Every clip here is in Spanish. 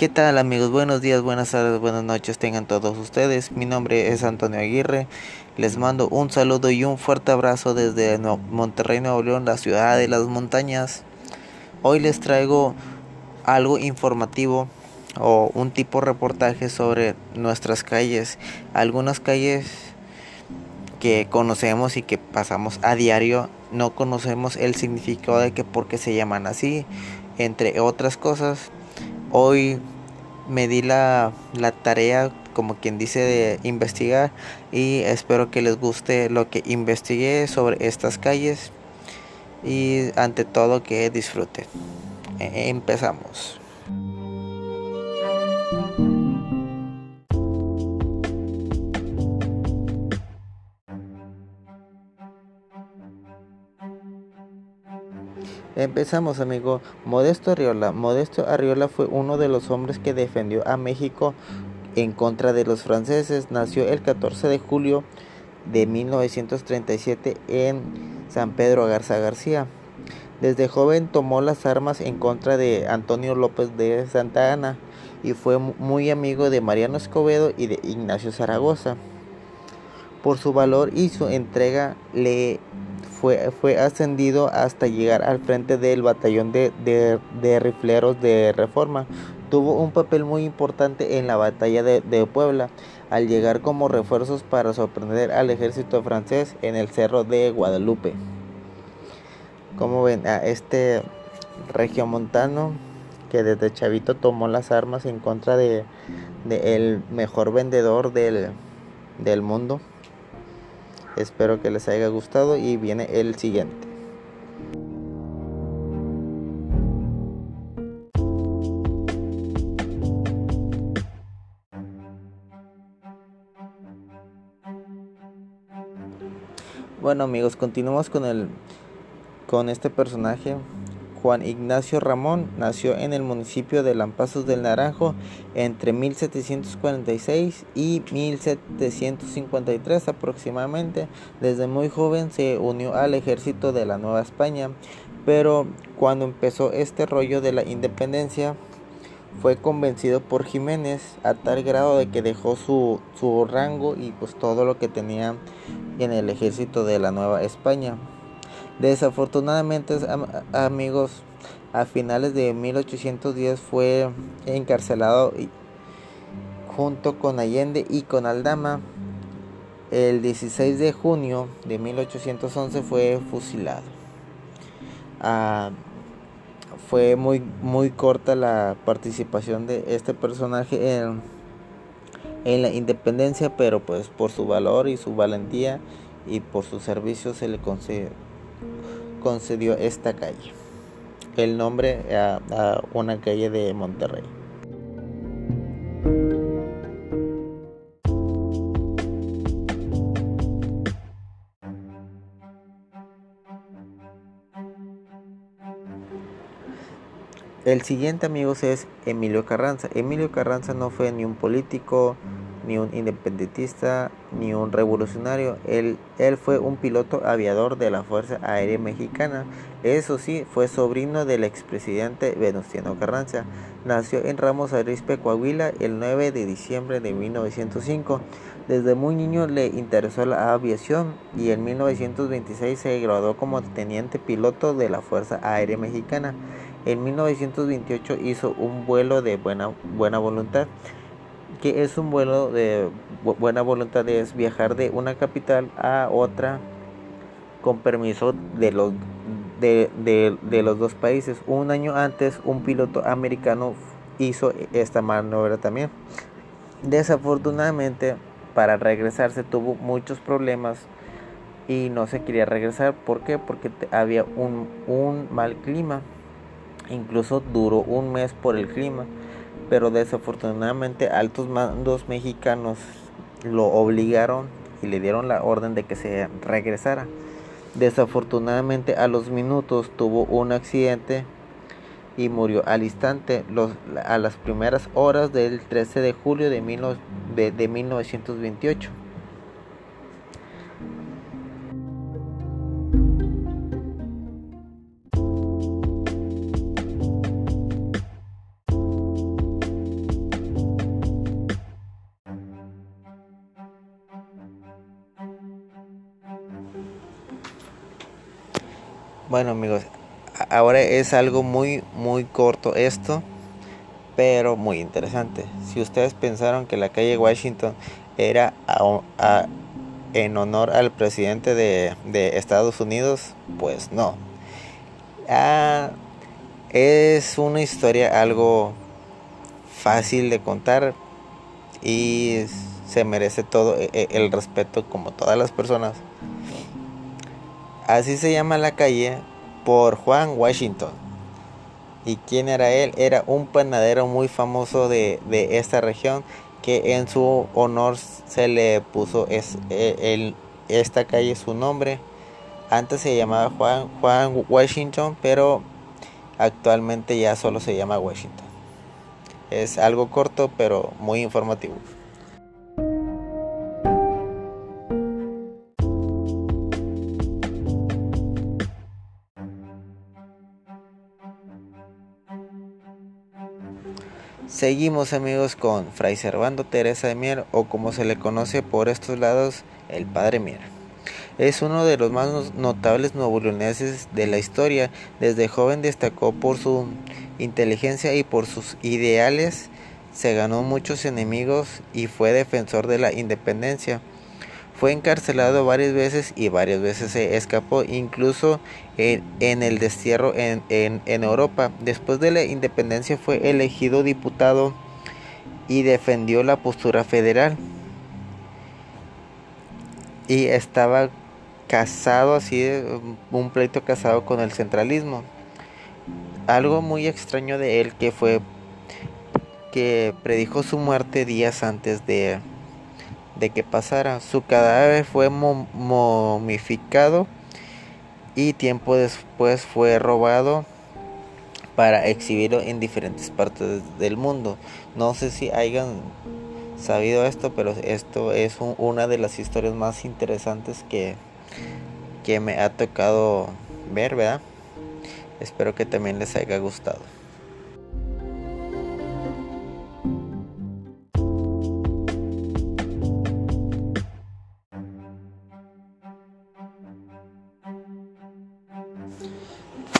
¿Qué tal amigos? Buenos días, buenas tardes, buenas noches tengan todos ustedes. Mi nombre es Antonio Aguirre. Les mando un saludo y un fuerte abrazo desde Monterrey, Nuevo León, la ciudad de las montañas. Hoy les traigo algo informativo o un tipo de reportaje sobre nuestras calles. Algunas calles que conocemos y que pasamos a diario, no conocemos el significado de que por qué se llaman así, entre otras cosas Hoy me di la, tarea, como quien dice, de investigar y espero que les guste lo que investigué sobre estas calles y ante todo que disfruten. E, empezamos. Empezamos, amigo. Modesto Arriola. Modesto Arriola fue uno de los hombres que defendió a México en contra de los franceses. Nació el 14 de julio de 1937 en San Pedro Garza García. Desde joven tomó las armas en contra de Antonio López de Santa Ana y fue muy amigo de Mariano Escobedo y de Ignacio Zaragoza. Por su valor y su entrega le fue, ascendido hasta llegar al frente del batallón de, rifleros de Reforma. Tuvo un papel muy importante en la batalla de, Puebla, al llegar como refuerzos para sorprender al ejército francés en el cerro de Guadalupe. Como ven, a este regiomontano que desde chavito tomó las armas en contra de, el mejor vendedor del, del mundo. Espero que les haya gustado y viene el siguiente. Bueno amigos, continuamos con el con este personaje Juan Ignacio Ramón nació en el municipio de Lampazos del Naranjo entre 1746 y 1753 aproximadamente. Desde muy joven se unió al ejército de la Nueva España, pero cuando empezó este rollo de la independencia fue convencido por Jiménez a tal grado de que dejó su, su rango y pues todo lo que tenía en el ejército de la Nueva España. Desafortunadamente, amigos, a finales de 1810 fue encarcelado junto con Allende y con Aldama. El 16 de junio de 1811 fue fusilado. Ah, fue muy, muy corta la participación de este personaje en, en la independencia, pero pues por su valor y su valentía y por su servicio se le concedió concedió esta calle el nombre a, una calle de Monterrey. El siguiente amigos es Emilio Carranza. Emilio Carranza no fue ni un político, ni un independentista, ni un revolucionario. Él, él fue un piloto aviador de la Fuerza Aérea Mexicana. Eso sí, fue sobrino del expresidente Venustiano Carranza. Nació en Ramos Arizpe, Coahuila, el 9 de diciembre de 1905. Desde muy niño le interesó la aviación y en 1926 se graduó como teniente piloto de la Fuerza Aérea Mexicana. En 1928 hizo un vuelo de buena, buena voluntad que es un vuelo de buena voluntad, es viajar de una capital a otra con permiso de los, de, de, los dos países. Un año antes un piloto americano hizo esta maniobra también. Desafortunadamente para regresarse tuvo muchos problemas y no se quería regresar. ¿Por qué? Porque había un, un mal clima. Incluso duró un mes por el clima pero desafortunadamente altos mandos mexicanos lo obligaron y le dieron la orden de que se regresara. Desafortunadamente a los minutos tuvo un accidente y murió al instante a las primeras horas del 13 de julio de, de 1928. Bueno amigos, ahora es algo muy muy corto esto, pero muy interesante. Si ustedes pensaron que la calle Washington era en honor al presidente de, Estados Unidos, pues no. Ah, es una historia algo fácil de contar y se merece todo e, e, el respeto como todas las personas. Así se llama la calle por Juan Washington. ¿Y quién era él? Era un panadero muy famoso de, esta región que en su honor se le puso es, e, esta calle su nombre. Antes se llamaba Juan, Juan Washington, pero actualmente ya solo se llama Washington. Es algo corto pero muy informativo. Seguimos amigos con Fray Servando Teresa de Mier o como se le conoce por estos lados, el Padre Mier. Es uno de los más notables nuevoleoneses de la historia. Desde joven destacó por su inteligencia y por sus ideales. Se ganó muchos enemigos y fue defensor de la independencia. Fue encarcelado varias veces y varias veces se escapó, incluso en, el destierro en, Europa. Después de la independencia fue elegido diputado y defendió la postura federal. Y estaba casado así, un pleito casado con el centralismo. Algo muy extraño de él que fue que predijo su muerte días antes de de que pasara. Su cadáver fue momificado y tiempo después fue robado para exhibirlo en diferentes partes del mundo. No sé si hayan sabido esto, pero esto es una de las historias más interesantes que, que me ha tocado ver, ¿verdad? Espero que también les haya gustado.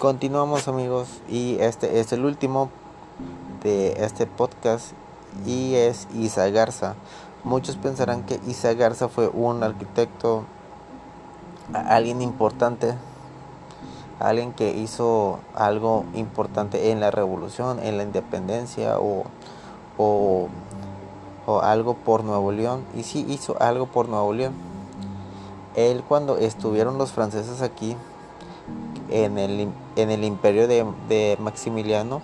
Continuamos amigos y este es el último de este podcast y es Isa Garza. Muchos pensarán que Isa Garza fue un arquitecto, alguien importante, alguien que hizo algo importante en la revolución, en la independencia o, o, o algo por Nuevo León. Y sí hizo algo por Nuevo León. Él cuando estuvieron los franceses aquí, en el, en el imperio de, Maximiliano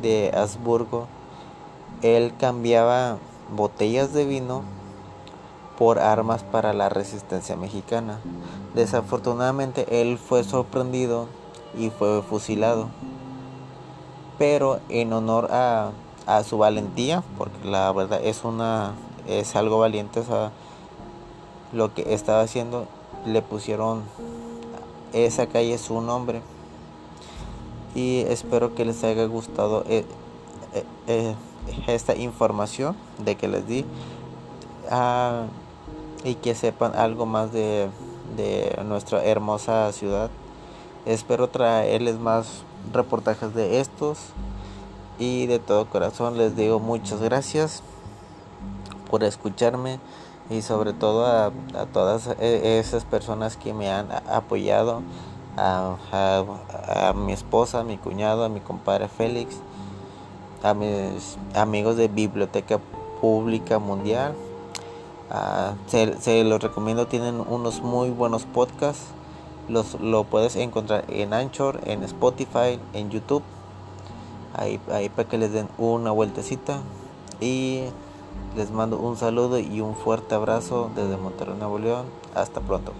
de Habsburgo, él cambiaba botellas de vino por armas para la resistencia mexicana. Desafortunadamente él fue sorprendido y fue fusilado. Pero en honor a, a su valentía, porque la verdad es una es algo valiente lo que estaba haciendo, le pusieron esa calle es su nombre. Y espero que les haya gustado eh, eh, eh, esta información de que les di. Ah, y que sepan algo más de, de nuestra hermosa ciudad. Espero traerles más reportajes de estos. Y de todo corazón les digo muchas gracias por escucharme y sobre todo a, todas e, esas personas que me han apoyado, a, a, mi esposa, a mi cuñado, a mi compadre Félix, a mis amigos de Biblioteca Pública Mundial. se, se, los recomiendo, tienen unos muy buenos podcasts. Los, lo puedes encontrar en Anchor, en Spotify, en YouTube. Ahí, ahí para que les den una vueltecita. Y les mando un saludo y un fuerte abrazo desde Monterrey, Nuevo León. Hasta pronto.